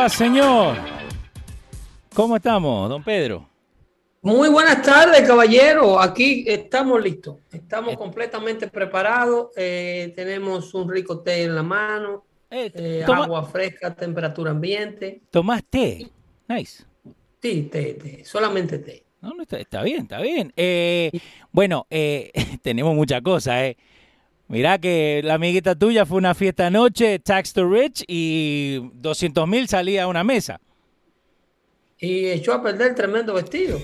Va, señor? ¿Cómo estamos, don Pedro? Muy buenas tardes, caballero. Aquí estamos listos. Estamos completamente preparados. Eh, tenemos un rico té en la mano, Eh, eh, toma- agua fresca, temperatura ambiente. ¿Tomás té? Nice. Sí, té, té, solamente té. No, no, está, está bien, está bien. Eh, bueno, eh, tenemos muchas cosas, ¿eh? Mirá que la amiguita tuya fue una fiesta anoche, Tax to Rich, y 200 mil salía a una mesa. Y echó a perder el tremendo vestido.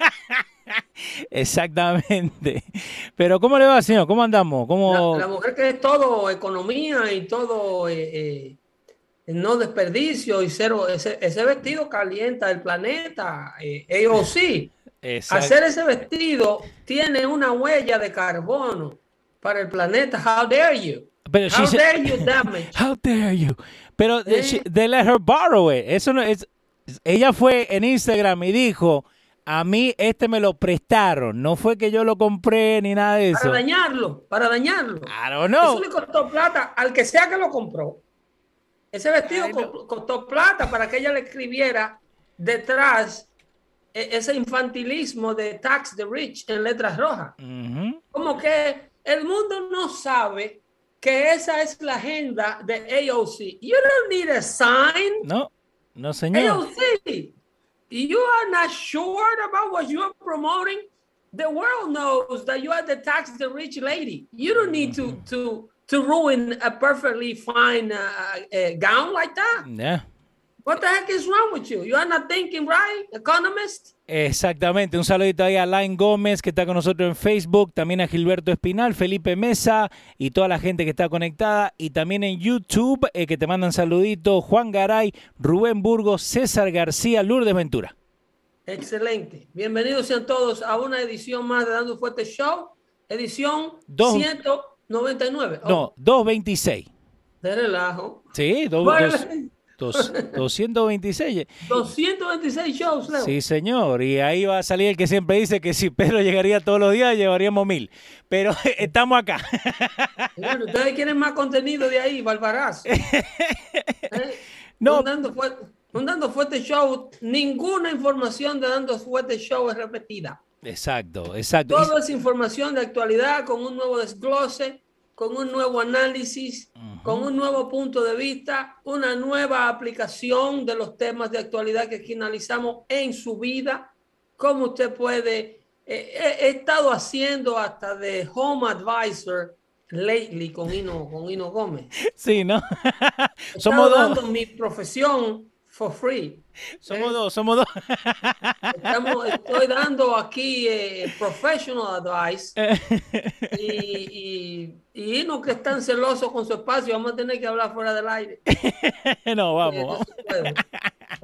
Exactamente. Pero ¿cómo le va, señor? ¿Cómo andamos? ¿Cómo... La, la mujer que es todo economía y todo eh, eh, no desperdicio y cero. Ese, ese vestido calienta el planeta. Eh, AOC. Exact- Hacer ese vestido tiene una huella de carbono para el planeta. How dare you? Pero she How said- dare you damage? How dare you? Pero Eh. she- they let her borrow it. Eso no es. Ella fue en Instagram y dijo, a mí este me lo prestaron. No fue que yo lo compré ni nada de Para eso. dañarlo, para dañarlo. I don't know. Eso le costó plata al que sea que lo compró. Ese vestido Ay, no. costó plata para que ella le escribiera detrás e- ese infantilismo de tax the rich en letras rojas. Como que el mundo no sabe que esa es la agenda de AOC. You don't need a sign. No, no señor. AOC, you are not sure about what you are promoting. The world knows that you are the tax the rich lady. You don't need to to to ruin a perfectly fine uh, uh, gown like that. Ya. What the heck is wrong with you? You are not thinking right, economist. Exactamente, un saludito ahí a Line Gómez que está con nosotros en Facebook, también a Gilberto Espinal, Felipe Mesa y toda la gente que está conectada y también en YouTube eh, que te mandan saluditos, Juan Garay, Rubén Burgos, César García, Lourdes Ventura. Excelente. Bienvenidos sean todos a una edición más de Dando Fuerte Show, edición Dos- 199. Oh, No, 226. de relajo. Sí, do- Bueno, dos- dos- 226. 226 shows, Leo. Sí, señor. Y ahí va a salir el que siempre dice que si Pedro llegaría todos los días, llevaríamos mil. Pero estamos acá. Bueno, ustedes quieren más contenido de ahí, Balbaraz. ¿Eh? No. Un dando, fuerte, un Dando Fuerte Show, ninguna información de Dando Fuerte Show es repetida. Exacto, exacto. Todo es información de actualidad con un nuevo desglose, con un nuevo análisis, con un nuevo punto de vista, una nueva aplicación de los temas de actualidad que aquí analizamos en su vida, cómo usted puede... eh, he, he estado haciendo hasta de Home Advisor lately con Ino, con Ino Gómez. Sí, ¿no? Somos estado dos. dando mi profesión for free. Somos ¿eh? dos, somos dos. Estamos- estoy dando aquí eh, professional advice y, y, y Ino que es tan celoso con su espacio, vamos a tener que hablar fuera del aire. no, Eh, vamos. puede.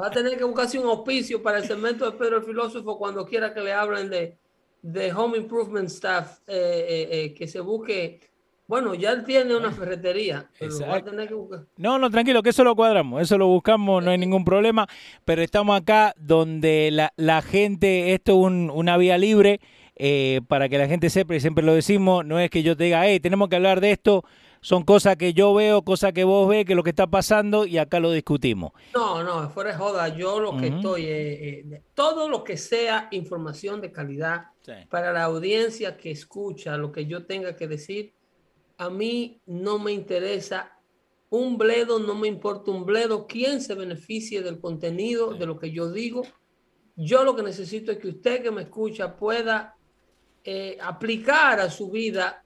Va a tener que buscarse un auspicio para el segmento de Pedro el Filósofo cuando quiera que le hablen de, de Home Improvement Staff, eh, eh, eh, que se busque. Bueno, ya él tiene una ferretería, pero va a tener que buscar. No, no, tranquilo, que eso lo cuadramos, eso lo buscamos, no hay ningún problema, pero estamos acá donde la, la gente, esto es un- una vía libre, eh, para que la gente sepa, y siempre lo decimos, no es que yo te diga, hey, tenemos que hablar de esto, son cosas que yo veo, cosas que vos ves, que lo que está pasando y acá lo discutimos. No, no, fuera de joda, yo lo que estoy, eh, todo lo que sea información de calidad para la audiencia que escucha lo que yo tenga que decir, a mí no me interesa un bledo, no me importa un bledo, quién se beneficie del contenido, de lo que yo digo. Yo lo que necesito es que usted que me escucha pueda eh, aplicar a su vida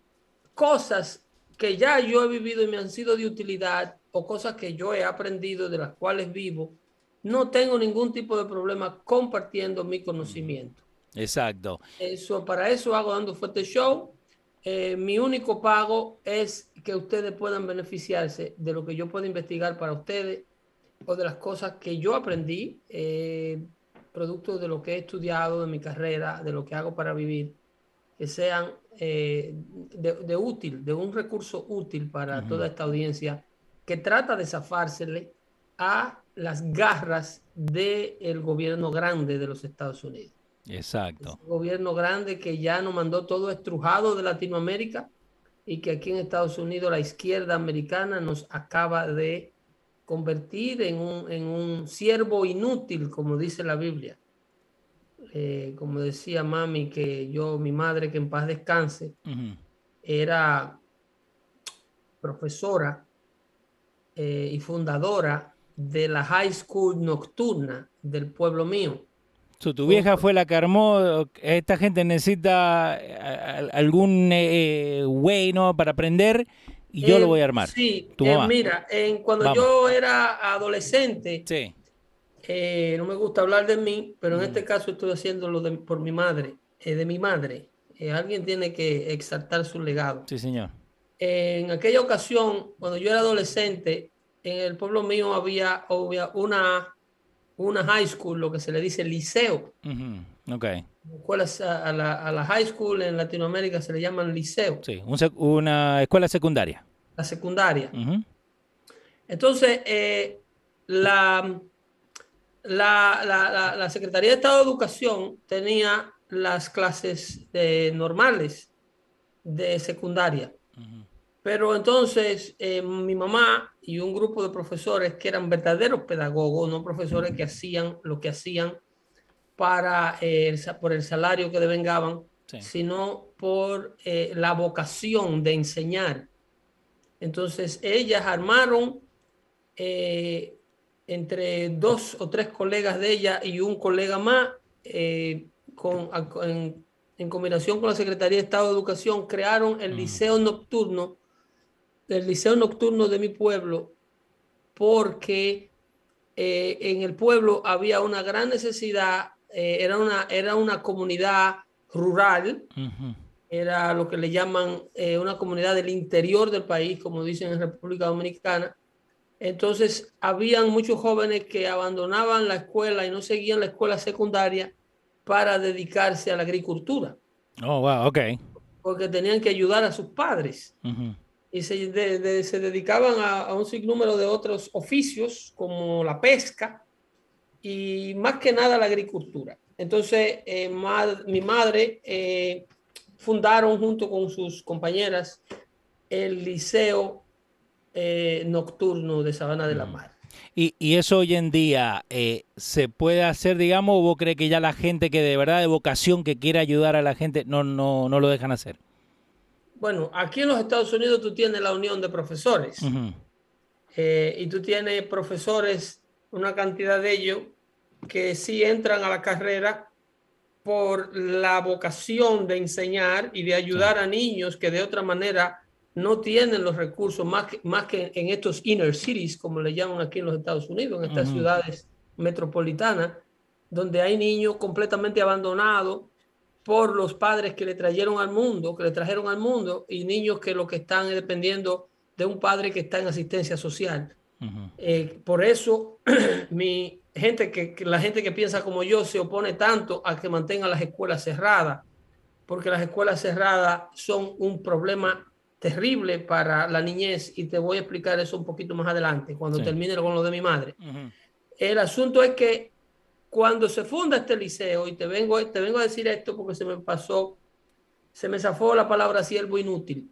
cosas que ya yo he vivido y me han sido de utilidad o cosas que yo he aprendido de las cuales vivo. No tengo ningún tipo de problema compartiendo mi conocimiento. Exacto. Eso, para eso hago Dando Fuerte Show. Eh, mi único pago es que ustedes puedan beneficiarse de lo que yo puedo investigar para ustedes o de las cosas que yo aprendí, eh, producto de lo que he estudiado, de mi carrera, de lo que hago para vivir, que sean eh, de, útil, de un recurso útil para toda esta audiencia que trata de zafársele a las garras del gobierno grande de los Estados Unidos. Exacto. un gobierno grande que ya nos mandó todo estrujado de Latinoamérica y que aquí en Estados Unidos la izquierda americana nos acaba de convertir en un, en un siervo inútil, como dice la Biblia. Eh, como decía mami, que yo, mi madre, que en paz descanse, era profesora eh, y fundadora de la High School Nocturna del pueblo mío tu vieja fue la que armó, esta gente necesita eh, algún eh, way ¿no? para aprender y yo lo voy a armar. Sí, eh, mira, cuando yo era adolescente, no me gusta hablar de mí, pero en este caso estoy haciéndolo por mi madre, de mi madre. alguien tiene que exaltar su legado. Sí, señor. En aquella ocasión, cuando yo era adolescente, en el pueblo mío había, había una una high school, lo que se le dice liceo. okay. a, la, high school en Latinoamérica se le llaman liceo. Sí, una escuela secundaria. La secundaria. Entonces, eh, la, la, la, Secretaría de Estado de Educación tenía las clases normales de secundaria. Pero entonces eh, mi mamá y un grupo de profesores que eran verdaderos pedagogos, no profesores que hacían lo que hacían para, eh, por el salario que devengaban, sino por eh, la vocación de enseñar. Entonces ellas armaron entre dos o tres colegas de ella y un colega más, con, en, en combinación con la Secretaría de Estado de Educación, crearon el Liceo Nocturno del liceo nocturno de mi pueblo porque eh, en el pueblo había una gran necesidad, eh, era, una, era una comunidad rural, era lo que le llaman eh, una comunidad del interior del país, como dicen en República Dominicana. Entonces, habían muchos jóvenes que abandonaban la escuela y no seguían la escuela secundaria para dedicarse a la agricultura. Oh, wow, ok. Porque tenían que ayudar a sus padres y se, se dedicaban a, un sinnúmero de otros oficios como la pesca y más que nada la agricultura. Entonces, eh, mi madre eh, fundaron junto con sus compañeras el Liceo eh, Nocturno de Sabana de la mm. Mar. Y, y, eso hoy en día se puede hacer, digamos, o vos crees que ya la gente que de verdad de vocación que quiere ayudar a la gente no, no, no lo dejan hacer? Bueno, aquí en los Estados Unidos tú tienes la unión de profesores eh, y tú tienes profesores, una cantidad de ellos que sí entran a la carrera por la vocación de enseñar y de ayudar a niños que de otra manera no tienen los recursos, más que, más que en estos inner cities, como le llaman aquí en los Estados Unidos, en estas ciudades metropolitanas, donde hay niños completamente abandonados por los padres que le trajeron al mundo, que le trajeron al mundo, y niños que lo que están dependiendo de un padre que está en asistencia social. Eh, por eso, mi gente que, la gente que piensa como yo se opone tanto a que mantengan las escuelas cerradas, porque las escuelas cerradas son un problema terrible para la niñez y te voy a explicar eso un poquito más adelante cuando termine con lo de mi madre. El asunto es que cuando se funda este liceo, y te vengo, te vengo a decir esto porque se me pasó se me zafó la palabra siervo inútil.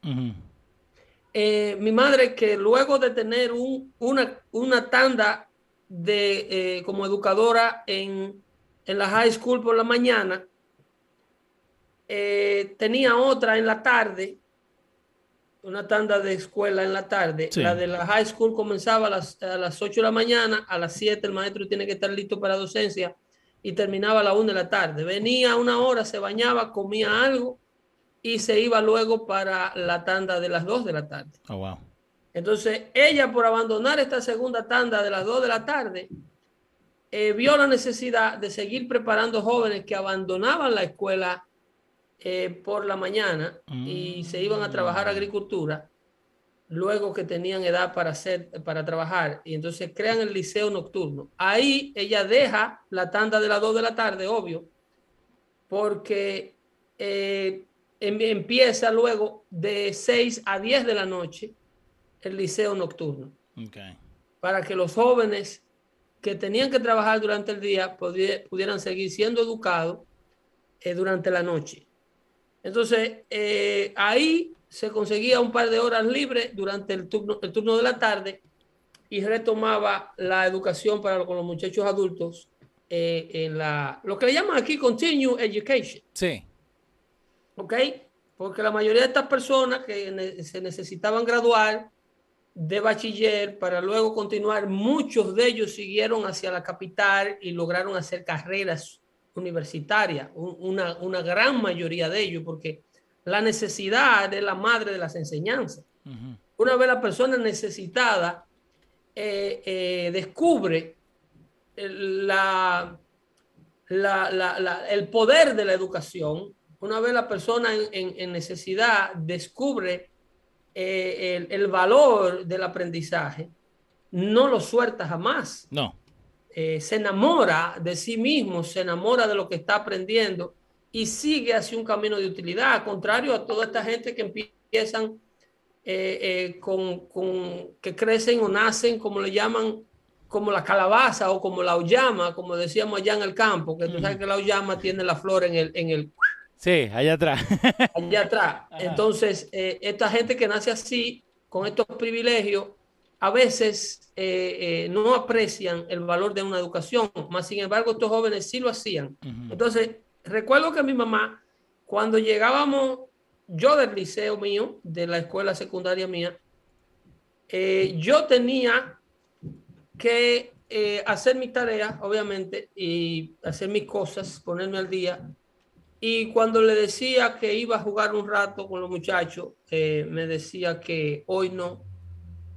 Eh, mi madre que luego de tener una, una, tanda de eh, como educadora en, en, la high school por la mañana, eh, tenía otra en la tarde, una tanda de escuela en la tarde. La de la high school comenzaba a las, a las 8 de la mañana, a las 7 el maestro tiene que estar listo para docencia y terminaba a las 1 de la tarde. Venía una hora, se bañaba, comía algo y se iba luego para la tanda de las 2 de la tarde. Oh, wow. Entonces, ella por abandonar esta segunda tanda de las 2 de la tarde, eh, vio la necesidad de seguir preparando jóvenes que abandonaban la escuela eh, por la mañana y se iban a trabajar mm. agricultura luego que tenían edad para hacer para trabajar y entonces crean el liceo nocturno. Ahí ella deja la tanda de las 2 de la tarde, obvio, porque eh, Em, empieza luego de 6 a 10 de la noche el liceo nocturno. Para que los jóvenes que tenían que trabajar durante el día pudieran seguir siendo educados eh, durante la noche. Entonces, eh, ahí se conseguía un par de horas libres durante el turno, el turno de la tarde y retomaba la educación para con los muchachos adultos eh, en la, lo que le llaman aquí continue education. Sí. ¿ok? Porque la mayoría de estas personas que se necesitaban graduar de bachiller para luego continuar, muchos de ellos siguieron hacia la capital y lograron hacer carreras universitarias, una, una gran mayoría de ellos, porque la necesidad es la madre de las enseñanzas. Una vez la persona necesitada eh, eh, descubre la, el poder de la educación, una vez la persona en, necesidad descubre eh, el, valor del aprendizaje, no lo suelta jamás. No. Eh, se enamora de sí mismo, se enamora de lo que está aprendiendo y sigue hacia un camino de utilidad, contrario a toda esta gente que empiezan eh, con, que crecen o nacen, como le llaman, como la calabaza o como la oyama, como decíamos allá en el campo, que tú sabes que la oyama tiene la flor en el, en el Sí, allá atrás. allá atrás. Entonces, eh, esta gente que nace así, con estos privilegios, a veces eh, eh, no aprecian el valor de una educación, más sin embargo, estos jóvenes sí lo hacían. Entonces, recuerdo que mi mamá, cuando llegábamos, yo del liceo mío, de la escuela secundaria mía, yo tenía que hacer mi tarea, obviamente, y hacer mis cosas, ponerme al día. Y cuando le decía que iba a jugar un rato con los muchachos, eh, me decía que hoy no,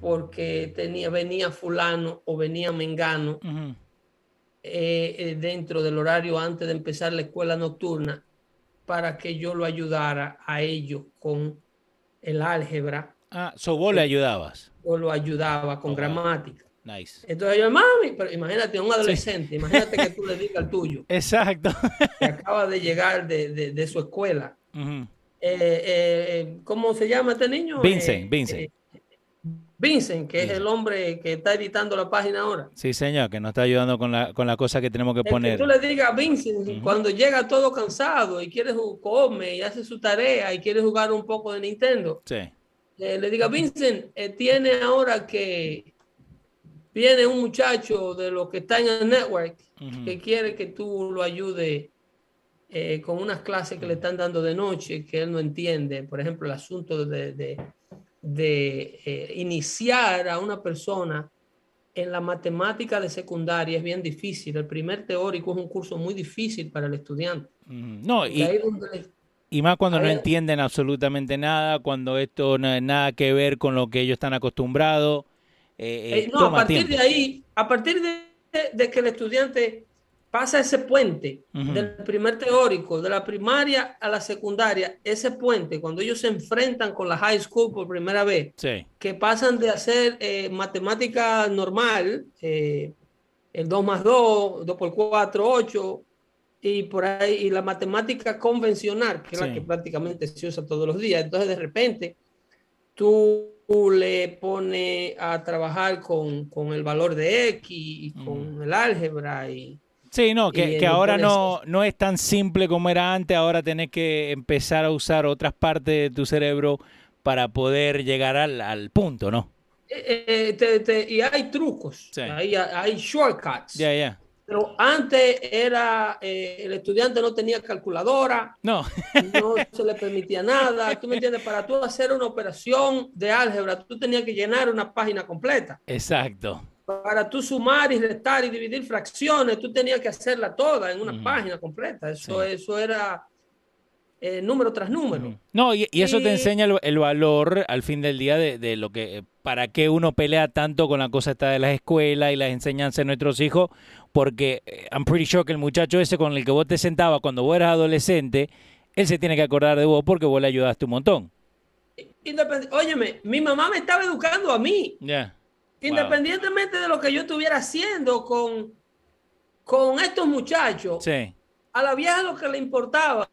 porque tenía, venía fulano o venía mengano eh, eh, dentro del horario antes de empezar la escuela nocturna para que yo lo ayudara a ellos con el álgebra. Ah, so vos le ayudabas. O lo ayudaba con gramática. Nice. Entonces yo, mami, pero imagínate, un adolescente, imagínate que tú le digas al tuyo. Exacto. Que acaba de llegar de, de, su escuela. Eh, eh, ¿Cómo se llama este niño? Vincent, Vincent. Vincent, que es el hombre que está editando la página ahora. Sí, señor, que nos está ayudando con la, con la cosa que tenemos que poner. Que tú le digas a Vincent, cuando llega todo cansado y quiere come y hace su tarea y quiere jugar un poco de Nintendo, sí. le diga, Vincent, tiene ahora que viene un muchacho de los que está en el network que quiere que tú lo ayude eh, con unas clases que le están dando de noche que él no entiende. Por ejemplo, el asunto de, de, eh, iniciar a una persona en la matemática de secundaria es bien difícil. El primer teórico es un curso muy difícil para el estudiante. No, y, y, más cuando no entienden absolutamente nada, cuando esto no tiene nada que ver con lo que ellos están acostumbrados. Eh, eh, no, a partir de ahí, a partir de, que el estudiante pasa ese puente del primer teórico, de la primaria a la secundaria, ese puente, cuando ellos se enfrentan con la high school por primera vez, que pasan de hacer eh, matemática normal, el 2 más 2, 2 por 4, 8, y por ahí, y la matemática convencional, que es la que prácticamente se usa todos los días. Entonces, de repente, tú le pone a trabajar con, el valor de X y con el álgebra y, Sí, no, que, ahora no, no es tan simple como era antes, ahora tenés que empezar a usar otras partes de tu cerebro para poder llegar al, punto, ¿no? Eh, eh, y hay trucos, hay, hay, shortcuts. Ya, ya. Pero antes era, eh, el estudiante no tenía calculadora, no. no se le permitía nada. ¿Tú me entiendes? Para tú hacer una operación de álgebra, tú tenías que llenar una página completa. Exacto para tú sumar y restar y dividir fracciones, tú tenías que hacerla toda en una página completa. Eso, eso era eh, número tras número. No, y, eso te enseña el, valor al fin del día de, lo que, para qué uno pelea tanto con la cosa esta de las escuelas y las enseñanzas de nuestros hijos, porque eh, I'm pretty sure que el muchacho ese con el que vos te sentabas cuando vos eras adolescente, él se tiene que acordar de vos porque vos le ayudaste un montón. Óyeme, mi mamá me estaba educando a mí. Ya. Independientemente de lo que yo estuviera haciendo con, con estos muchachos, a la vieja lo que le importaba,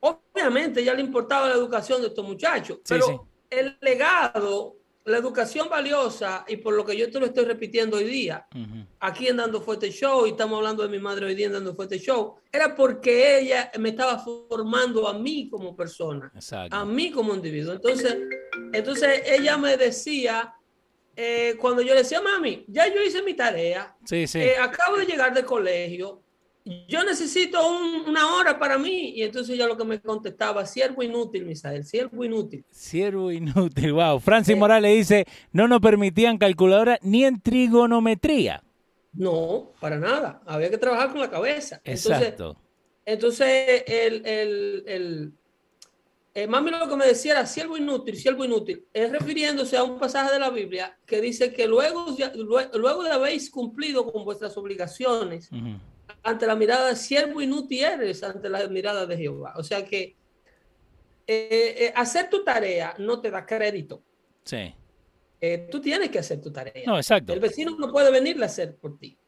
obviamente ya le importaba la educación de estos muchachos, pero el legado, la educación valiosa, y por lo que yo te lo estoy repitiendo hoy día, aquí en Dando Fuerte Show, y estamos hablando de mi madre hoy día en Dando Fuerte Show, era porque ella me estaba formando a mí como persona, a mí como individuo. Entonces, entonces ella me decía eh, cuando yo le decía, mami, ya yo hice mi tarea, sí, sí. Eh, acabo de llegar del colegio, yo necesito una hora para mí. Y entonces ella lo que me contestaba, siervo inútil, Misael, siervo inútil. Siervo inútil, wow. Francis eh, Morales dice, no nos permitían calculadora ni en trigonometría. No, para nada. Había que trabajar con la cabeza. Exacto. Entonces, el, el eh, mami lo que me decía era siervo inútil, siervo inútil, es refiriéndose a un pasaje de la Biblia que dice que luego, luego de habéis cumplido con vuestras obligaciones, ante la mirada de siervo inútil eres, ante la mirada de Jehová. O sea que eh, eh, hacer tu tarea no te da crédito. Sí. tú tienes que hacer tu tarea. No, exacto. El vecino no puede venirle a hacer por ti.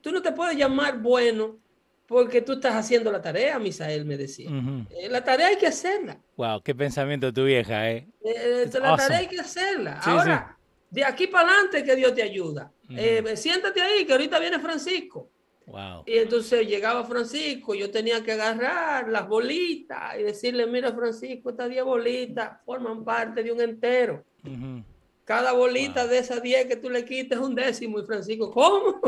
Tú no te puedes llamar bueno porque tú estás haciendo la tarea, Misael me decía. Eh, la tarea hay que hacerla. Wow, qué pensamiento tu vieja, ¿eh? eh la tarea hay que hacerla. Ahora, de aquí para adelante que Dios te ayuda. Eh, siéntate ahí, que ahorita viene Francisco. Wow. Y entonces llegaba Francisco, yo tenía que agarrar las bolitas y decirle, mira Francisco, estas 10 bolitas forman parte de un entero. Cada bolita de esas 10 que tú le quites es un décimo. Y Francisco, ¿cómo?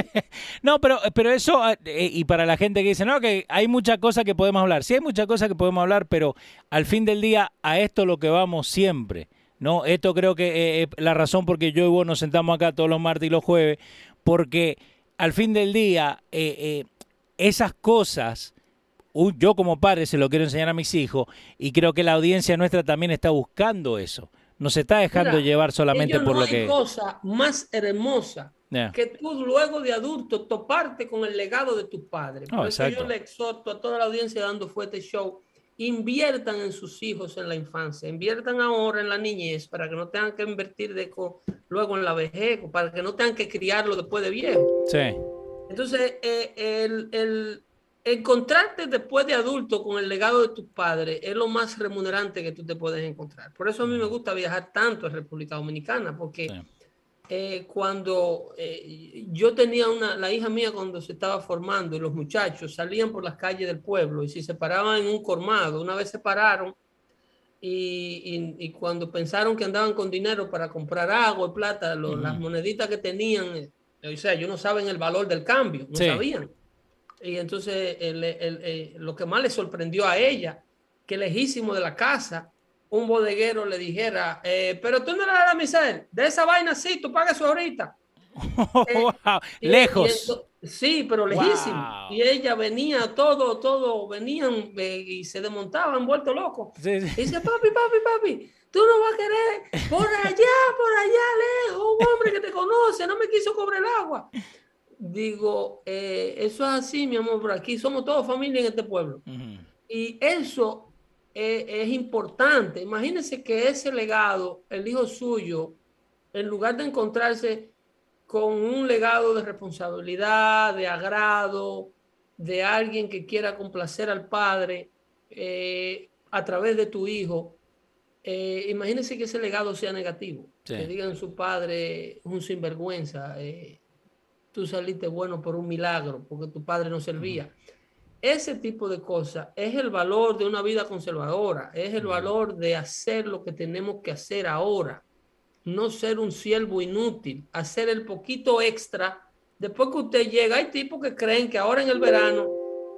no, pero, pero eso, ah, eh, y para la gente que dice, no, que hay muchas cosas que podemos hablar. Sí, hay muchas cosas que podemos hablar, pero al fin del día, a esto lo que vamos siempre. ¿no? Esto creo que eh, es la razón por que yo y vos nos sentamos acá todos los martes y los jueves, porque al fin del día, eh, esas cosas, yo como padre se lo quiero enseñar a mis hijos, y creo que la audiencia nuestra también está buscando eso no se está dejando llevar solamente por lo que... No hay cosa más hermosa que tú luego de adulto toparte con el legado de tus padres. eso yo le exhorto a toda la audiencia dando fuerte show, inviertan en sus hijos en la infancia, inviertan ahora en la niñez para que no tengan que invertir de luego en la vejez, para que no tengan que criarlo después de viejo. Sí. Entonces, eh, el, el encontrarte después de adulto con el legado de tus padres es lo más remunerante que tú te puedes encontrar. Por eso a mí me gusta viajar tanto en República Dominicana, porque eh, cuando eh, yo tenía una, la hija mía cuando se estaba formando y los muchachos salían por las calles del pueblo y si se paraban en un cormado, una vez se pararon y, cuando pensaron que andaban con dinero para comprar agua y plata, las moneditas que tenían, eh, o sea, ellos no saben el valor del cambio, no sabían. Y entonces eh, lo que más le sorprendió a ella, que lejísimo de la casa, un bodeguero le dijera, eh, pero tú no le das a Misael, de esa vaina sí, tú pagas eso ahorita. Eh, Lejos. sí, pero lejísimo. Y ella venía, todo, todo, venían y se desmontaban, vuelto loco. Y dice, papi, papi, papi, tú no vas a querer por allá, por allá, lejos, un hombre que te conoce, no me quiso cobrar el agua digo, eh, eso es así, mi amor, por aquí somos todos familia en este pueblo. Y eso eh, es importante. Imagínense que ese legado, el hijo suyo, en lugar de encontrarse con un legado de responsabilidad, de agrado, de alguien que quiera complacer al padre eh, a través de tu hijo, imagínense que ese legado sea negativo. Que digan su padre un sinvergüenza tú saliste bueno por un milagro, porque tu padre no servía. Ese tipo de cosas es el valor de una vida conservadora, es el valor de hacer lo que tenemos que hacer ahora, no ser un siervo inútil, hacer el poquito extra. Después que usted llega, hay tipos que creen que ahora en el verano,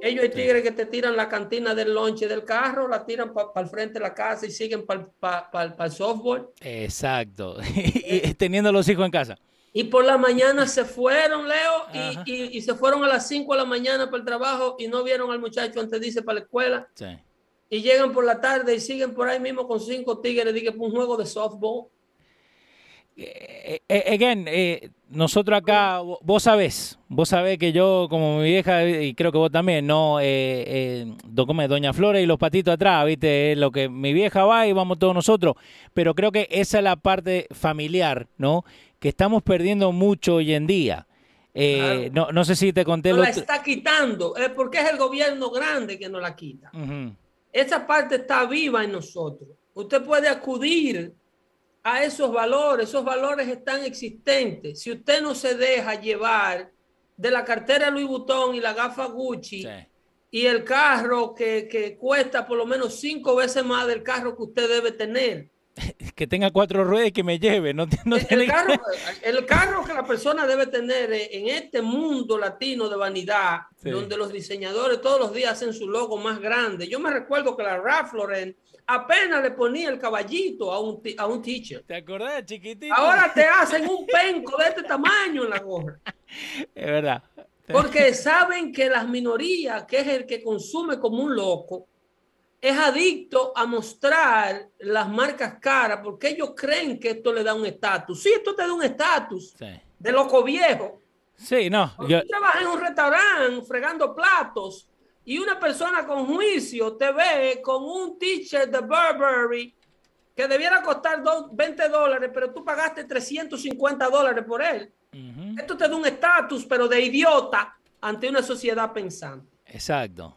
ellos hay tigres que te tiran la cantina del lonche del carro, la tiran para el frente de la casa y siguen para el softball. Exacto, y teniendo los hijos en casa. Y por la mañana se fueron, Leo, y, y, se fueron a las 5 de la mañana para el trabajo y no vieron al muchacho antes de irse para la escuela. Sí. Y llegan por la tarde y siguen por ahí mismo con cinco tigres, dije, un juego de softball. Eh, eh, again, eh, nosotros acá, vos sabés, vos sabés que yo, como mi vieja, y creo que vos también, ¿no? Eh, Doña Flora y los patitos atrás, ¿viste? lo que mi vieja va y vamos todos nosotros. Pero creo que esa es la parte familiar, ¿no? Que estamos perdiendo mucho hoy en día. Eh, no, no, sé si te conté. lo... la está quitando, porque es el gobierno grande que nos la quita. Esa parte está viva en nosotros. Usted puede acudir a esos valores, esos valores están existentes. Si usted no se deja llevar de la cartera Louis Vuitton y la gafa Gucci y el carro que, que cuesta por lo menos cinco veces más del carro que usted debe tener, que tenga cuatro ruedas y que me lleve. No, el, carro, que la persona debe tener en este mundo latino de vanidad, donde los diseñadores todos los días hacen su logo más grande. Yo me recuerdo que la Ralph Lauren apenas le ponía el caballito a un, a un teacher. ¿Te acordás, chiquitito? Ahora te hacen un penco de este tamaño en la gorra. Es verdad. Porque saben que las minorías, que es el que consume como un loco, es adicto a mostrar las marcas caras porque ellos creen que esto le da un estatus. Sí, esto te da un estatus de loco viejo. Sí, no. Yo... Tú trabajas en un restaurante fregando platos y una persona con juicio te ve con un t-shirt de Burberry que debiera costar 20 dólares, pero tú pagaste 350 dólares por él. Esto te da un estatus, pero de idiota ante una sociedad pensante. Exacto.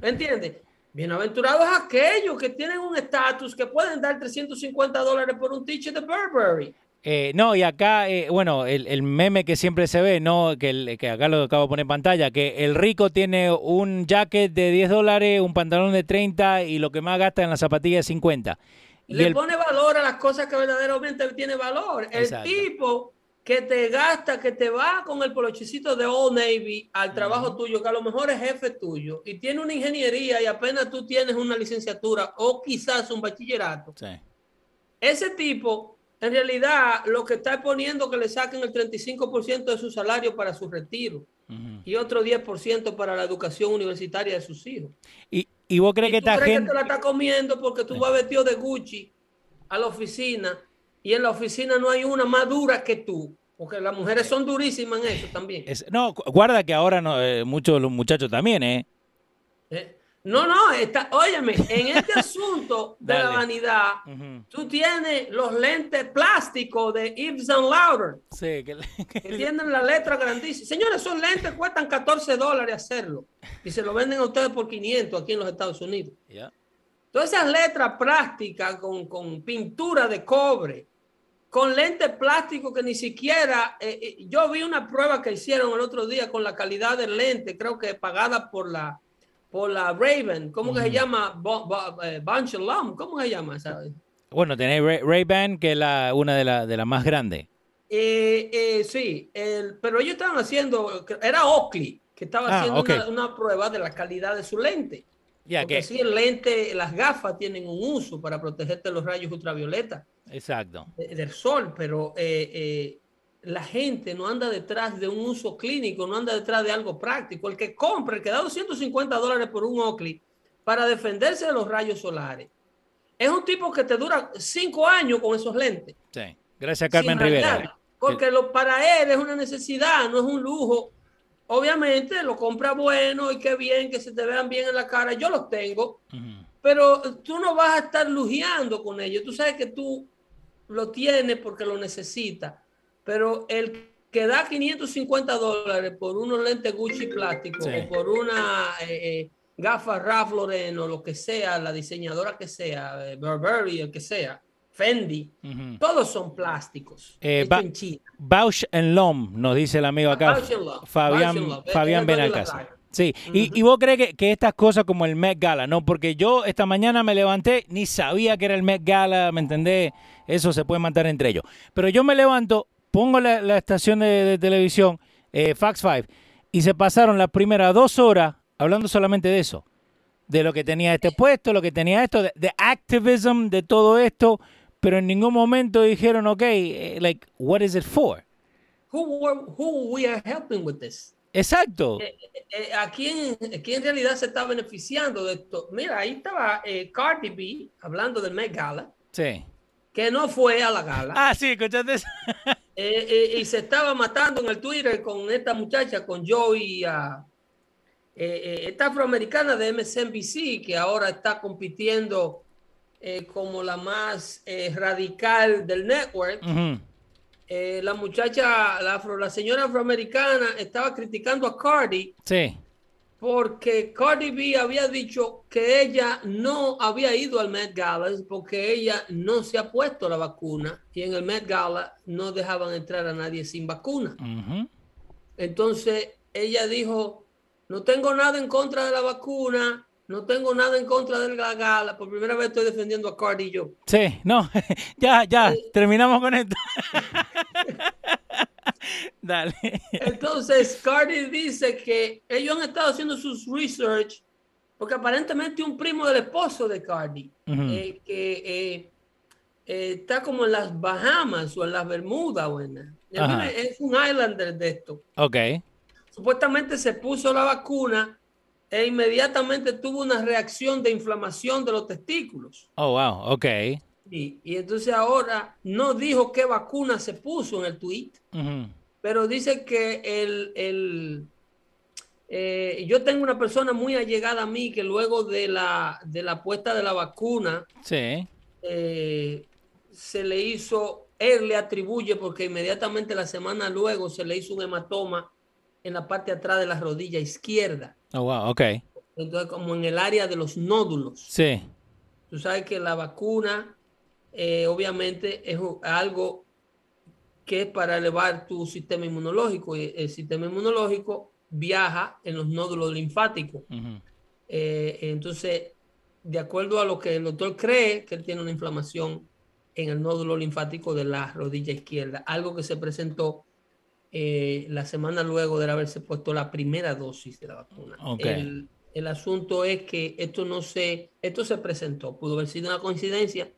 ¿Me entiendes? Bienaventurados aquellos que tienen un estatus que pueden dar 350 dólares por un t-shirt de Burberry. Eh, no, y acá, eh, bueno, el, meme que siempre se ve, ¿no? Que, que acá lo acabo de poner en pantalla, que el rico tiene un jacket de 10 dólares, un pantalón de 30 y lo que más gasta en la zapatilla es 50. Le pone valor a las cosas que verdaderamente tiene valor. El tipo que te gasta, que te va con el polochecito de Old Navy al trabajo tuyo, que a lo mejor es jefe tuyo y tiene una ingeniería y apenas tú tienes una licenciatura o quizás un bachillerato. Ese tipo, en realidad, lo que está poniendo que le saquen el 35% de su salario para su retiro y otro 10% para la educación universitaria de sus hijos. ¿Y, y vos crees que esta gente... que te la está comiendo porque tú vas vestido de Gucci a la oficina y en la oficina no hay una más dura que tú porque las mujeres son durísimas en eso también. no, guarda que ahora no, eh, muchos los muchachos también, ¿eh? ¿eh? no, no, está, óyeme, en este asunto de la vanidad, tú tienes los lentes plásticos de Yves Saint Laurent. Sí, que, tienen la letra grandísima. Señores, esos lentes cuestan 14 dólares hacerlo y se lo venden a ustedes por 500 aquí en los Estados Unidos. Todas esas letras plásticas con, con pintura de cobre, con lentes plásticos que ni siquiera, eh, eh, yo vi una prueba que hicieron el otro día con la calidad del lente, creo que pagada por la, por la Raven, ¿cómo que se llama? Eh, ¿cómo se llama? Bueno, tenéis Ray-Ban, que es la, una de las de la más grandes. sí, pero ellos estaban haciendo, era Oakley, que estaba ah, haciendo una, una, prueba de la calidad de su lente. Ya Porque que... sí, el lente, las gafas tienen un uso para protegerte de los rayos ultravioleta. Exacto. del sol, pero eh, eh, la gente no anda detrás de un uso clínico, no anda detrás de algo práctico. El que compra, el que da 250 dólares por un Oakley para defenderse de los rayos solares, es un tipo que te dura cinco años con esos lentes. Sí, gracias Carmen Rivera. Porque lo, para él es una necesidad, no es un lujo. Obviamente lo compra bueno y qué bien que se te vean bien en la cara. Yo los tengo, pero tú no vas a estar lujeando con ellos. Tú sabes que tú lo tiene porque lo necesita, pero el que da 550 dólares por unos lentes Gucci plástico o por una eh, eh, gafa Ralph Lauren o lo que sea, la diseñadora que sea, eh, Burberry, el que sea, Fendi, Ujú. todos son plásticos. Eh, ba- en China. Bausch Lomb, nos dice el amigo acá, Bausch Lomb, Fabián, Bausch Fabián Benalcázar. Sí, y, y vos crees que, que estas cosas como el Met Gala, ¿no? Porque yo esta mañana me levanté, ni sabía que era el Met Gala, ¿me entendés? Eso se puede matar entre ellos. Pero yo me levanto, pongo la, la estación de, de televisión, eh, Fox 5, y se pasaron las primeras dos horas hablando solamente de eso. De lo que tenía este puesto, lo que tenía esto, de, de activism, de todo esto, pero en ningún momento dijeron, ok, eh, like, what is it for? Who, were- who we are helping with this? Exacto. Eh, eh, ¿a, quién, quién en realidad se está beneficiando de esto? Mira, ahí estaba eh, Cardi B hablando del Met Gala, Sí. que no fue a la gala. Ah, sí, escuchaste eso. Eh, eh, y se estaba matando en el Twitter con esta muchacha, con Joey, eh, eh, esta afroamericana de MSNBC, que ahora está compitiendo eh, como la más eh, radical del network. Eh, la muchacha, la, afro- la señora afroamericana estaba criticando a Cardi Sí. porque Cardi B había dicho que ella no había ido al Met Gala porque ella no se ha puesto la vacuna y en el Met Gala no dejaban entrar a nadie sin vacuna. Entonces ella dijo, no tengo nada en contra de la vacuna, no tengo nada en contra de la gala. Por primera vez estoy defendiendo a Cardi y yo. Sí, no, ya, ya, terminamos con esto. Dale. Entonces Cardi dice que ellos han estado haciendo sus research porque aparentemente un primo del esposo de Cardi, eh, que eh, eh, está como en las Bahamas o en las Bermudas. Es un islander de esto. Ok. Supuestamente se puso la vacuna e inmediatamente tuvo una reacción de inflamación de los testículos. Oh, wow, ok. Y, y entonces ahora no dijo qué vacuna se puso en el tweet, pero dice que el, el, eh, yo tengo una persona muy allegada a mí que luego de la, de la puesta de la vacuna Sí. eh, se le hizo, él le atribuye porque inmediatamente la semana luego se le hizo un hematoma en la parte de atrás de la rodilla izquierda. Oh, wow, ok. Entonces, como en el área de los nódulos. Sí. Tú sabes que la vacuna, eh, obviamente, es algo que es para elevar tu sistema inmunológico. Y el sistema inmunológico viaja en los nódulos linfáticos. Eh, entonces, de acuerdo a lo que el doctor cree, que él tiene una inflamación en el nódulo linfático de la rodilla izquierda, algo que se presentó eh, la semana luego de haberse puesto la primera dosis de la vacuna. El, el asunto es que esto no se, esto se presentó, pudo haber sido una coincidencia,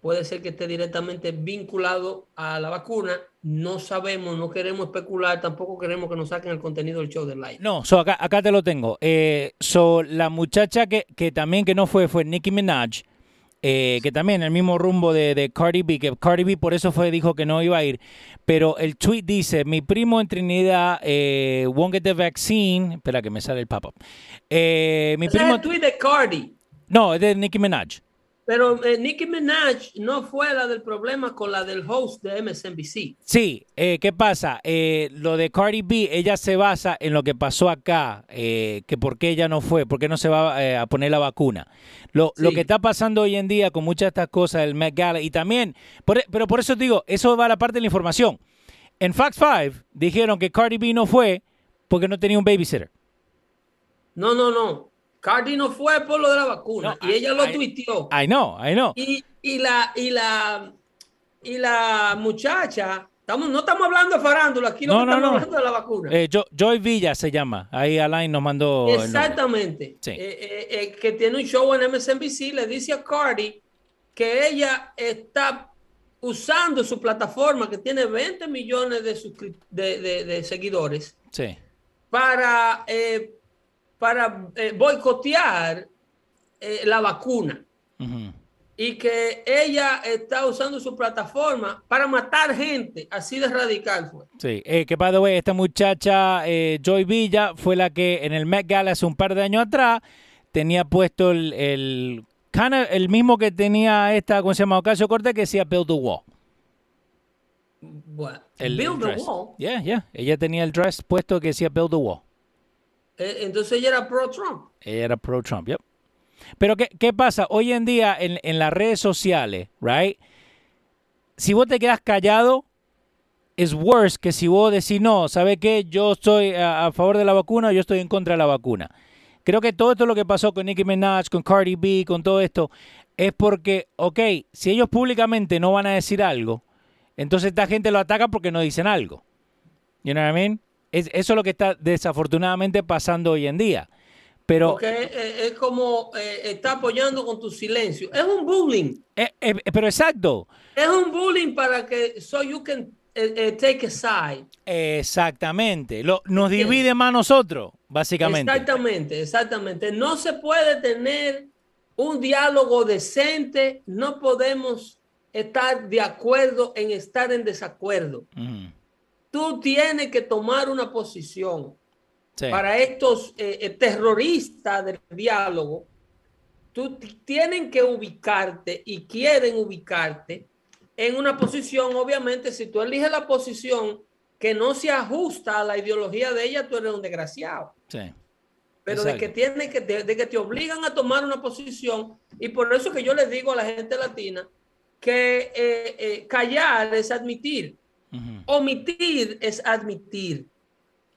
puede ser que esté directamente vinculado a la vacuna, no sabemos, no queremos especular, tampoco queremos que nos saquen el contenido del show de live. No, so acá, acá te lo tengo. Eh, so, la muchacha que, que también que no fue fue Nicki Minaj, eh, que también el mismo rumbo de, de Cardi B, que Cardi B por eso fue dijo que no iba a ir. Pero el tweet dice, mi primo en Trinidad eh, won't get the vaccine. Espera que me sale el pop-up. Eh, mi primo... el tweet de Cardi. No, es de Nicki Minaj. Pero eh, Nicki Minaj no fue la del problema con la del host de MSNBC. Sí, eh, ¿qué pasa? Eh, lo de Cardi B, ella se basa en lo que pasó acá, eh, que por qué ella no fue, por qué no se va eh, a poner la vacuna. Lo, lo que está pasando hoy en día con muchas de estas cosas del Met Gala y también, por- e, pero por eso te digo, eso va a la parte de la información. En Fox 5 dijeron que Cardi B no fue porque no tenía un babysitter. No, no, no. Cardi no fue por lo de la vacuna. No, y ella lo I- tuiteó. I know, I know. Y, y la, y la, y la muchacha, estamos, no estamos hablando de farándula, aquí No, estamos hablando de la vacuna. Eh, Jo- Joy Villa se llama. Ahí Alain nos mandó. Exactamente. Sí. Eh, eh, que tiene un show en MSNBC, le dice a Cardi que ella está usando su plataforma, que tiene 20 millones de, suscri- de, de- de seguidores, Sí. para, eh, para eh, boicotear eh, la vacuna. Y que ella está usando su plataforma para matar gente, así de radical fue. Sí, eh, que by the way, esta muchacha eh, Joy Villa fue la que en el Met Gala hace un par de años atrás tenía puesto el, el, el mismo que tenía esta, ¿cómo se llama? Ocasio Cortés, que decía Build the Wall. Bueno, El, build el the dress. wall. Yeah, yeah. Ella tenía el dress puesto que decía Build the Wall. Eh, entonces ella era pro Trump. Ella era pro-Trump, yep. Pero ¿qué, qué pasa? Hoy en día en, en las redes sociales, right? si vos te quedas callado, es worse que si vos decís, no, ¿sabe qué? Yo estoy a, a favor de la vacuna, yo estoy en contra de la vacuna. Creo que todo esto lo que pasó con Nicki Minaj, con Cardi B, con todo esto, es porque, ok, si ellos públicamente no van a decir algo, entonces esta gente lo ataca porque no dicen algo. You know what I mean? Es, eso es lo que está desafortunadamente pasando hoy en día. Pero, Porque es como eh, está apoyando con tu silencio. Es un bullying. eh, eh, pero exacto, Es un bullying para que so you can take a side. exactamente. Lo, nos divide más nosotros, básicamente. Exactamente, exactamente. No se puede tener un diálogo decente, no podemos estar de acuerdo en estar en desacuerdo. Ujú, Tú tienes que tomar una posición sí. para estos eh, eh, terroristas del diálogo. Tú tienen que ubicarte y quieren ubicarte en una posición, obviamente, si tú eliges la posición que no se ajusta a la ideología de ella, tú eres un desgraciado. sí. pero de que tiene que de, de que te obligan a tomar una posición y por eso que yo les digo a la gente latina que eh, eh, callar es admitir, Omitir es admitir.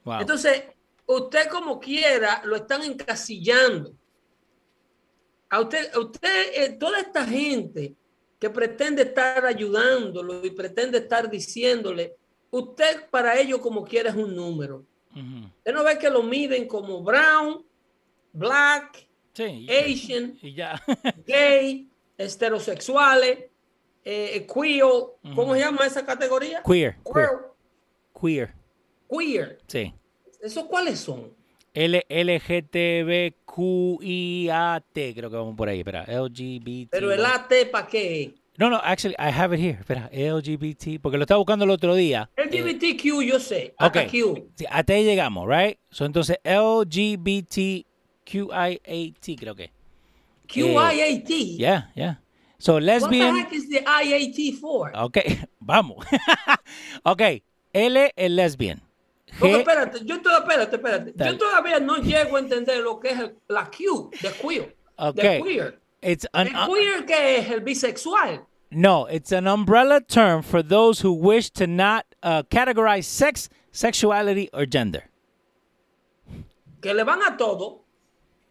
wow. Entonces, usted como quiera lo están encasillando. A usted, a usted eh, toda esta gente que pretende estar ayudándolo y pretende estar diciéndole, usted para ellos como quiera es un número. Usted no ve que lo miden como brown, black, Sí, Asian, y ya. gay, heterosexuales, eh, queer, ¿cómo se llama esa categoría? queer, queer, Queer, queer, sí. ¿Esos cuáles son? L LGTBQIAT, creo que vamos por ahí, espera, LGBT. Pero el AT para qué? No, no, actually, I have it here, espera, LGBT, porque lo estaba buscando el otro día. Eh, LGBTQ, yo sé. ok, Hasta Q. sí, hasta ahí llegamos, right? So, entonces, LGBTQIAT, creo que. QIAT. Yeah, yeah. So, lesbian. What the heck is the IAT for? Ok, vamos. ok, L es lesbian. G, espérate, yo todavía, espérate, espérate. Dale. Yo todavía no llego a entender lo que es el- la Q de queer. Ok. De queer. it's an, El queer que es el bisexual. No, it's an umbrella term for those who wish to not uh, categorize sex, sexuality, or gender. Que le van a todo.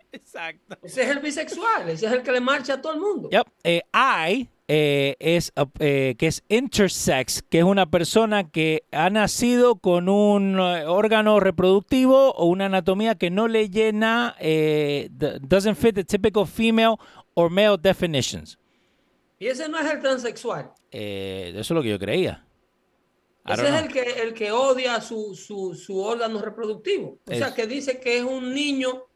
Exacto. Ese es el bisexual. Ese es el que le marcha a todo el mundo. Yep. Eh, I eh, es eh, que es intersex, que es una persona que ha nacido con un órgano reproductivo o una anatomía que no le llena, eh, doesn't fit the typical female or male definitions. Y ese no es el transexual. Eh, eso es lo que yo creía. Ese es el que, el que odia su, su, su órgano reproductivo. O sea, que dice que es un niño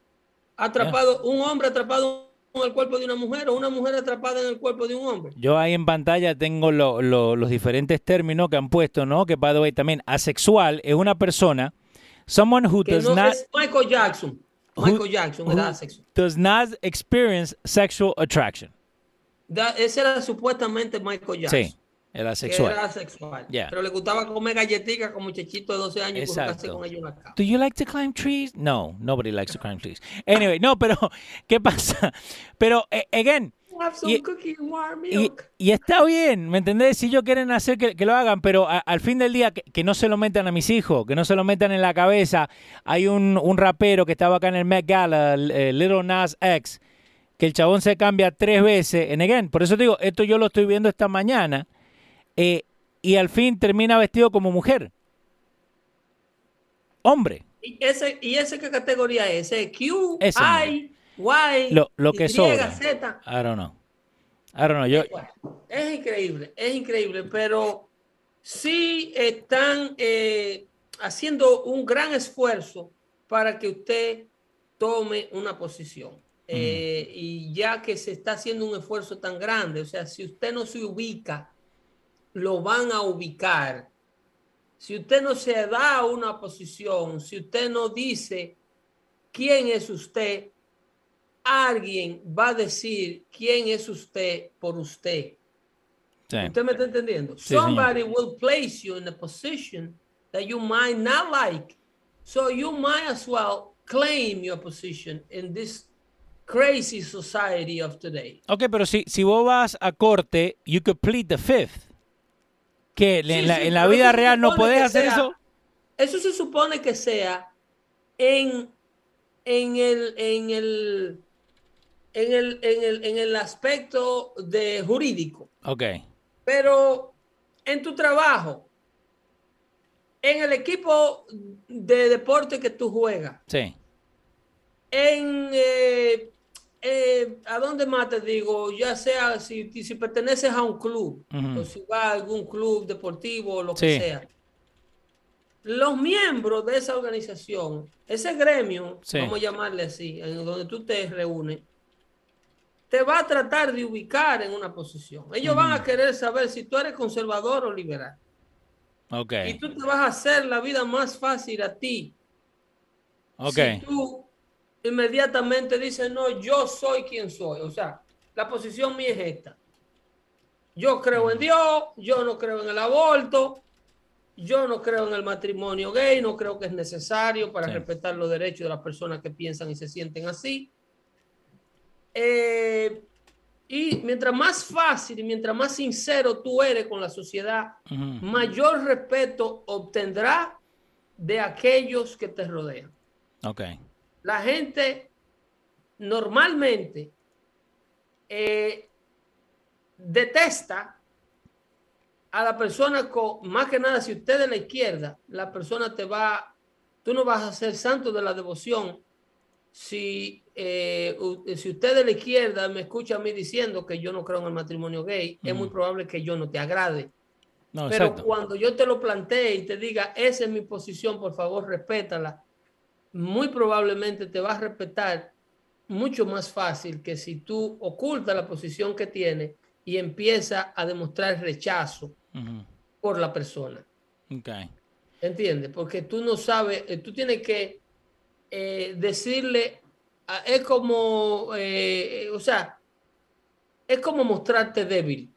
atrapado, un hombre atrapado en el cuerpo de una mujer o una mujer atrapada en el cuerpo de un hombre. Yo ahí en pantalla tengo lo- lo- los diferentes términos que han puesto, ¿no? Que by the way también asexual es una persona, someone who Que does no not es Michael Jackson. Who- Michael Jackson era who asexual. does not experience sexual attraction. Da- ese era supuestamente Michael Jackson. Sí, el que asexual. era asexual. Yeah. Pero le gustaba comer galletitas con muchachitos de 12 años y Exacto. con ellos en la cama. Do you like to climb trees? No, nobody likes to climb trees. Anyway, no, pero ¿qué pasa? Pero eh, again, Have some Y- cookie warm y, milk. y está bien, ¿me entendés? Si ellos quieren hacer que, que lo hagan, pero a- al fin del día que, que no se lo metan a mis hijos, que no se lo metan en la cabeza. Hay un, un rapero que estaba acá en el Met Gala, el, eh, Little Nas X, que el chabón se cambia tres veces. En again, por eso te digo, esto yo lo estoy viendo esta mañana. Eh, y al fin termina vestido como mujer. Hombre. ¿Y ese, ¿Y ese qué categoría es? ¿Ese Q, Ese I, Y, Lo, lo que sobra. Z? I don't know. I don't know. Yo, Bueno, es increíble, es increíble, pero sí están eh, haciendo un gran esfuerzo para que usted tome una posición. Eh, y ya que se está haciendo un esfuerzo tan grande, o sea, si usted no se ubica, lo van a ubicar. Si usted no se da una posición, si usted no dice quién es usted, alguien va a decir quién es usted por usted. sí. ¿Usted me está entendiendo? Sí, señor. Somebody will place you in a position that you might not like. So you might as well claim your position in this crazy society of today. Ok, pero si, si vos vas a corte, you could plead the fifth. ¿Qué? ¿En la, vida real no podés hacer eso? Eso se supone que sea en, en el, en el, en el, en el, en el aspecto de jurídico. Ok. Pero en tu trabajo, en el equipo de deporte que tú juegas. Sí. En, eh, eh, ¿a dónde más te digo? Ya sea si, si perteneces a un club, o si vas a algún club deportivo o lo que sea. Los miembros de esa organización, ese gremio, vamos a llamarle así, en donde tú te reúnes, te va a tratar de ubicar en una posición. Ellos van a querer saber si tú eres conservador o liberal. Y tú te vas a hacer la vida más fácil a ti. Ok. Si tú inmediatamente dices, no, yo soy quien soy. O sea, la posición mía es esta. Yo creo en Dios, yo no creo en el aborto, yo no creo en el matrimonio gay, no creo que es necesario para respetar los derechos de las personas que piensan y se sienten así. Eh, y mientras más fácil y mientras más sincero tú eres con la sociedad, mayor respeto obtendrá de aquellos que te rodean. Ok. La gente normalmente eh, detesta a la persona con, más que nada, si usted de la izquierda, la persona te va, tú no vas a ser santo de la devoción si, eh, si usted de la izquierda me escucha a mí diciendo que yo no creo en el matrimonio gay, es muy probable que yo no te agrade. Pero cuando yo te lo plantee y te diga, esa es mi posición, por favor, respétala, muy probablemente te va a respetar mucho más fácil que si tú ocultas la posición que tiene y empieza a demostrar rechazo por la persona. Okay. ¿Entiendes? Porque tú no sabes, eh, tú tienes que eh, decirle, es como, eh, o sea, es como mostrarte débil.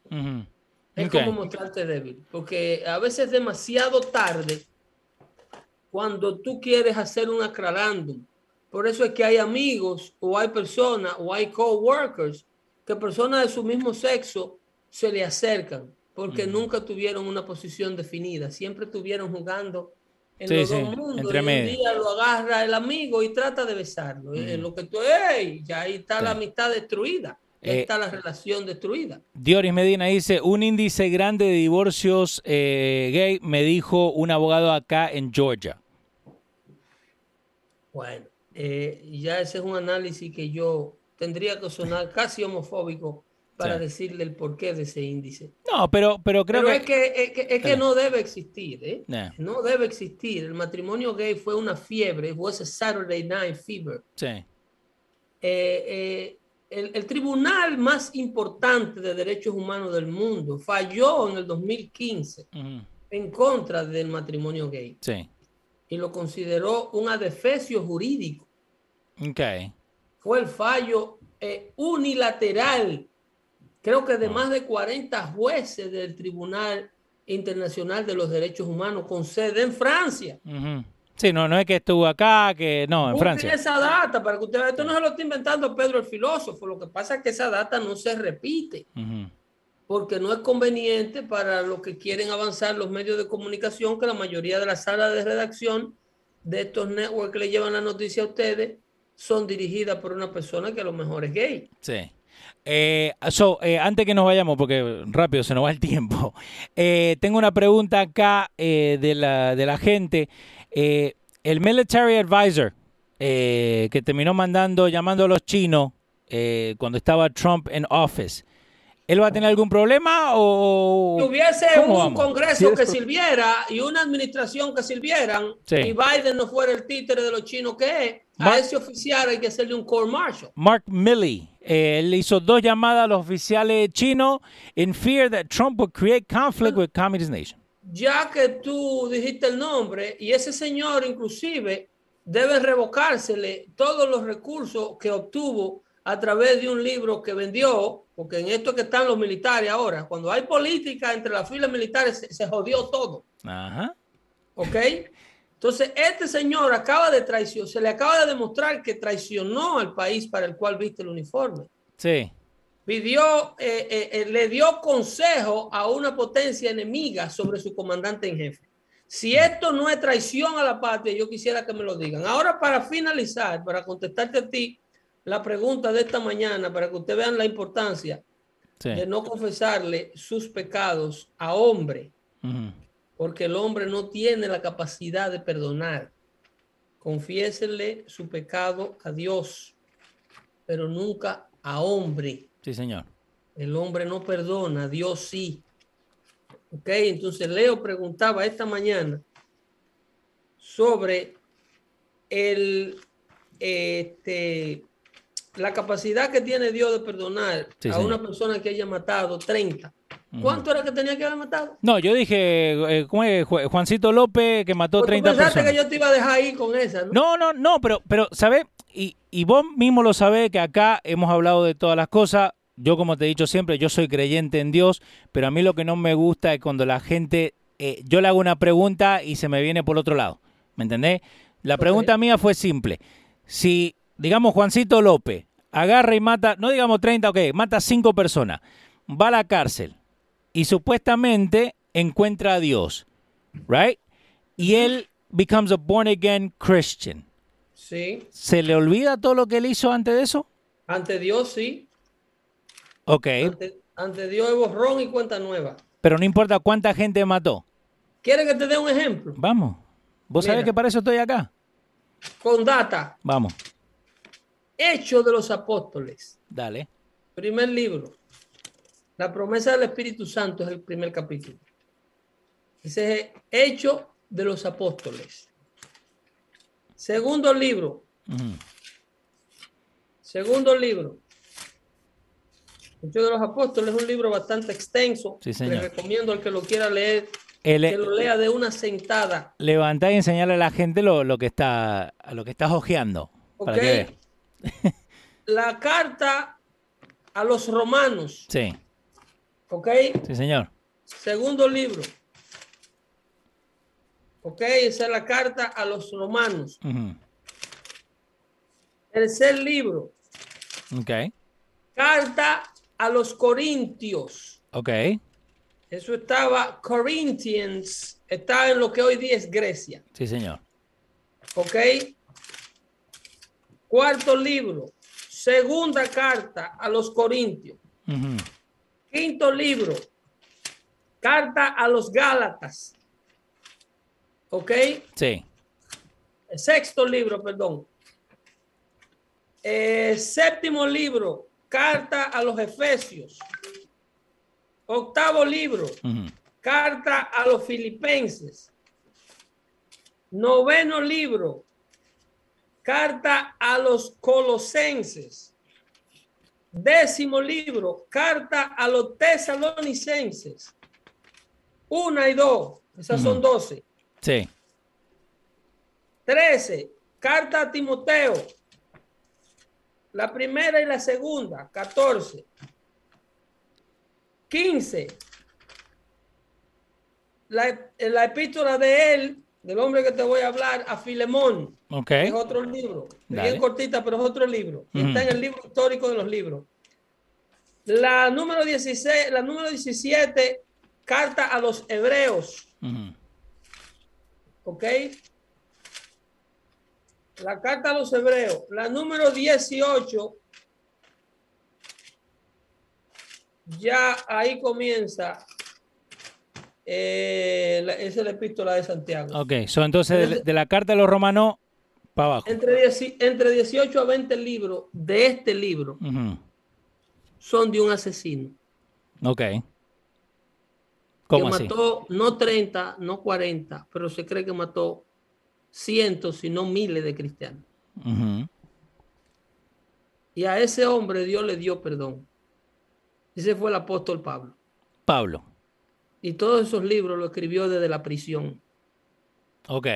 Es como mostrarte débil, porque a veces es demasiado tarde cuando tú quieres hacer un aclarandum. Por eso es que hay amigos o hay personas o hay coworkers que personas de su mismo sexo se le acercan porque nunca tuvieron una posición definida, siempre estuvieron jugando en los dos mundos. y un día lo agarra el amigo y trata de besarlo. En lo que tú, ¡ey! Ya ahí está la amistad destruida. Eh, está la relación destruida. Dioris Medina dice, un índice grande de divorcios eh, gay, me dijo un abogado acá en Georgia. Bueno, eh, ya ese es un análisis que yo tendría que sonar casi homofóbico para decirle el porqué de ese índice. No, pero, pero creo que... Es que, es que, no debe existir, ¿eh? No debe existir. El matrimonio gay fue una fiebre, fue ese Saturday Night Fever. Sí. Eh, eh, el, tribunal más importante de derechos humanos del mundo falló en el 2015 en contra del matrimonio gay. Sí. Y lo consideró un adefesio jurídico. Ok. Fue el fallo unilateral creo que de ah. más de 40 jueces del Tribunal Internacional de los Derechos Humanos con sede en Francia. Sí, no, no es que estuvo acá, que no, en Francia. esa data para que usted esto no se lo está inventando Pedro el filósofo, lo que pasa es que esa data no se repite. Porque no es conveniente para los que quieren avanzar los medios de comunicación, que la mayoría de las salas de redacción de estos networks que le llevan la noticia a ustedes son dirigidas por una persona que a lo mejor es gay. Sí. Eh, eh, antes que nos vayamos, porque rápido se nos va el tiempo, eh, tengo una pregunta acá de, la, de la gente. el Military Advisor que terminó mandando, llamando a los chinos cuando estaba Trump en office. ¿Él va a tener algún problema o...? Si hubiese un congreso que sirviera y una administración que sirvieran y Biden no fuera el títere de los chinos que es, a ese oficial hay que hacerle un court martial. Mark Milley, eh, él hizo dos llamadas a los oficiales chinos in fear that Trump would create conflict with communist nation. Ya que tú dijiste el nombre y ese señor inclusive debe revocársele todos los recursos que obtuvo a través de un libro que vendió, porque en esto que están los militares ahora, cuando hay política entre las filas militares, se, jodió todo. Ajá. ¿Ok? Entonces, este señor acaba de traicionar, se le acaba de demostrar que traicionó al país para el cual viste el uniforme. Sí. pidió, eh, eh, eh, le dio consejo a una potencia enemiga sobre su comandante en jefe. Si esto no es traición a la patria, yo quisiera que me lo digan. Ahora, para finalizar, para contestarte a ti la pregunta de esta mañana, para que ustedes vean la importancia Sí. de no confesarle sus pecados a hombre, porque el hombre no tiene la capacidad de perdonar. Confiésele su pecado a Dios, pero nunca a hombre. Sí, señor. El hombre no perdona, Dios sí. Ok, entonces Leo preguntaba esta mañana sobre el, este, la capacidad que tiene Dios de perdonar Sí, a señor. una persona que haya matado 30. ¿Cuánto era que tenía que haber matado? No, yo dije, eh, ¿cómo es? Ju- Juancito López que mató Pues tú 30 pensaste personas. que yo te iba a dejar ahí con esa, ¿no? No, no, no, pero, pero ¿sabes? Y, y vos mismo lo sabés que acá hemos hablado de todas las cosas. Yo, como te he dicho siempre, yo soy creyente en Dios, pero a mí lo que no me gusta es cuando la gente, eh, yo le hago una pregunta y se me viene por otro lado. ¿Me entendés? La pregunta mía fue simple. Si, digamos, Juancito López agarra y mata, no digamos 30, ok, mata 5 personas, va a la cárcel y supuestamente encuentra a Dios, ¿right? Y él becomes a born again Christian. Sí, ¿Se le olvida todo lo que él hizo antes de eso? ante Dios sí. Ok, Ante, ante Dios es borrón y cuenta nueva. pero no importa cuánta gente mató. ¿Quieres que te dé un ejemplo? Vamos. ¿Vos sabés Mira. que para eso estoy acá? Con data. Vamos, Hechos de los Apóstoles. dale. Primer libro. La promesa del Espíritu Santo es el primer capítulo. Ese es Hecho de los Apóstoles. Segundo libro. Segundo libro. Hecho de los Apóstoles es un libro bastante extenso. Sí, señor. Le recomiendo al que lo quiera leer El- que lo lea de una sentada. Levantá y enseñarle a la gente lo, lo que está lo que estás ojeando. Para ¿Ok? que vea. La carta a los romanos. Sí, ¿Ok? sí, señor. Segundo libro. Ok, esa es la carta a los romanos. Ujú. Tercer libro. Ok, Carta a los corintios. ok. Eso estaba, Corinthians, está en lo que hoy día es Grecia. Sí, señor. Ok. Cuarto libro. Segunda carta a los corintios. Quinto libro. Carta a los Gálatas. ¿Ok? Sí. Sexto libro, perdón. Séptimo libro. Carta a los Efesios. Octavo libro. Carta a los Filipenses. Noveno libro. Carta a los Colosenses. Décimo libro. Carta a los Tesalonicenses. Una y dos. Esas son doce. Sí. 13. Carta a Timoteo. La primera y la segunda. 14. 15. La, la epístola de él, del hombre que te voy a hablar, a Filemón. Ok. Es otro libro. Dale. Bien cortita, pero es otro libro. Está en el libro histórico de los libros. La número 16, la número 17, carta a los hebreos. ¿Ok? La carta a los hebreos. La número 18. Ya ahí comienza. eh, la- esa es la epístola de Santiago. Ok, so, entonces de, de la carta de los romanos para abajo. Entre, dieci- entre 18 a 20 libros de este libro son de un asesino. Ok. Que ¿Cómo así? mató no 30, no 40, pero se cree que mató cientos, si no miles de cristianos. Y a ese hombre Dios le dio perdón. Ese fue el apóstol Pablo. Pablo. Y todos esos libros lo escribió desde la prisión. Ok.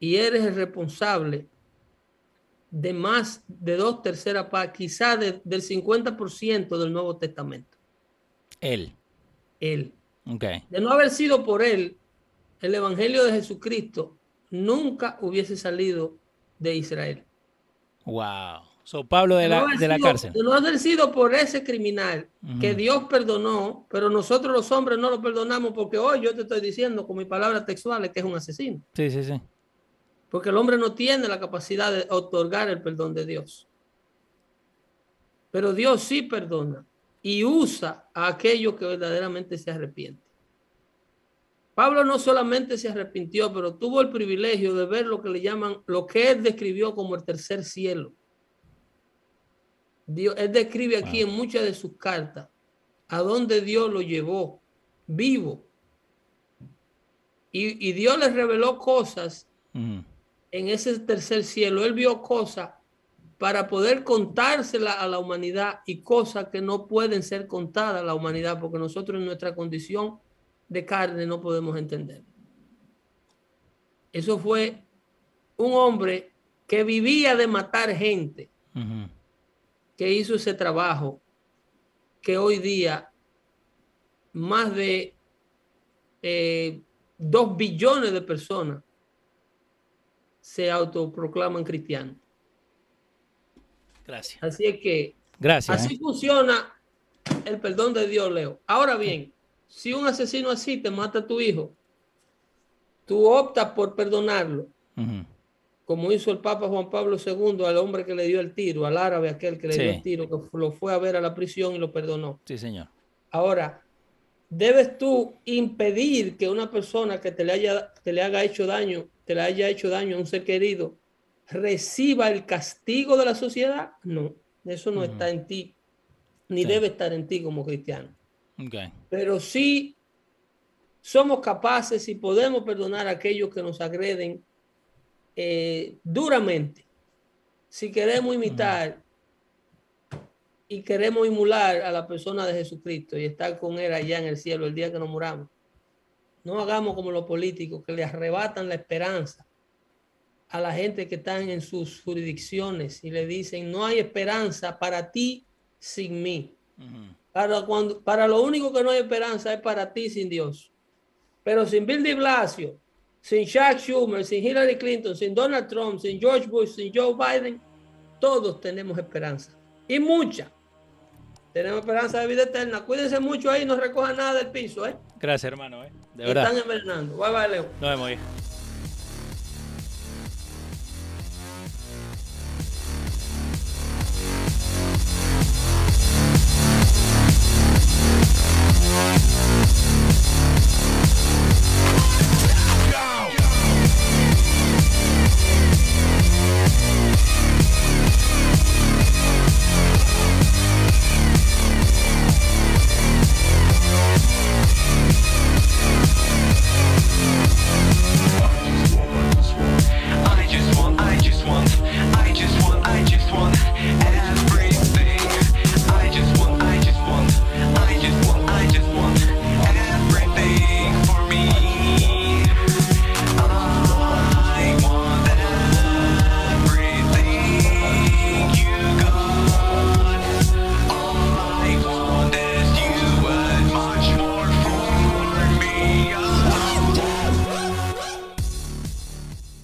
Y eres el responsable de más de dos terceras partes, quizás de- del 50% del Nuevo Testamento. Él. Él. Ok. De no haber sido por él, el Evangelio de Jesucristo nunca hubiese salido de Israel. Wow. So, Pablo de la, de la cárcel. no haber sido por ese criminal que Dios perdonó, pero nosotros los hombres no lo perdonamos porque hoy yo te estoy diciendo con mis palabras textuales que es un asesino. Sí, sí, sí. Porque el hombre no tiene la capacidad de otorgar el perdón de Dios. Pero Dios sí perdona y usa a aquellos que verdaderamente se arrepienten. Pablo no solamente se arrepintió, pero tuvo el privilegio de ver lo que le llaman, lo que él describió como el tercer cielo. Dios, él describe aquí en muchas de sus cartas a dónde Dios lo llevó vivo. Y, Dios le reveló cosas en ese tercer cielo. Él vio cosas para poder contársela a la humanidad y cosas que no pueden ser contadas a la humanidad porque nosotros en nuestra condición de carne no podemos entender. Eso fue un hombre que vivía de matar gente que hizo ese trabajo que hoy día más de eh, dos billones de personas se autoproclaman cristianos. Gracias. Así es que Gracias, así ¿eh? funciona el perdón de Dios, Leo. Ahora bien, si un asesino así te mata a tu hijo, tú optas por perdonarlo como hizo el Papa Juan Pablo II al hombre que le dio el tiro, al árabe aquel que le dio el tiro, que lo fue a ver a la prisión y lo perdonó. Sí, señor. Ahora, debes tú impedir que una persona que te le haya, te le haga hecho daño, te le haya hecho daño a un ser querido, reciba el castigo de la sociedad. No, eso no está en ti, ni debe estar en ti como cristiano. Okay. Pero sí somos capaces y podemos perdonar a aquellos que nos agreden eh, duramente, si queremos imitar y queremos emular a la persona de Jesucristo y estar con él allá en el cielo el día que nos muramos, no hagamos como los políticos que le arrebatan la esperanza a la gente que están en sus jurisdicciones y le dicen, no hay esperanza para ti sin mí. para, cuando, para lo único que no hay esperanza es para ti sin Dios. Pero sin Bill de Blasio, sin Chuck Schumer, sin Hillary Clinton, sin Donald Trump, sin George Bush, sin Joe Biden, todos tenemos esperanza. Y mucha. Tenemos esperanza de vida eterna. Cuídense mucho ahí, no recojan nada del piso, ¿eh? Gracias, hermano, ¿eh? De verdad. Están envenenando. Bye, bye, Leo. Nos vemos,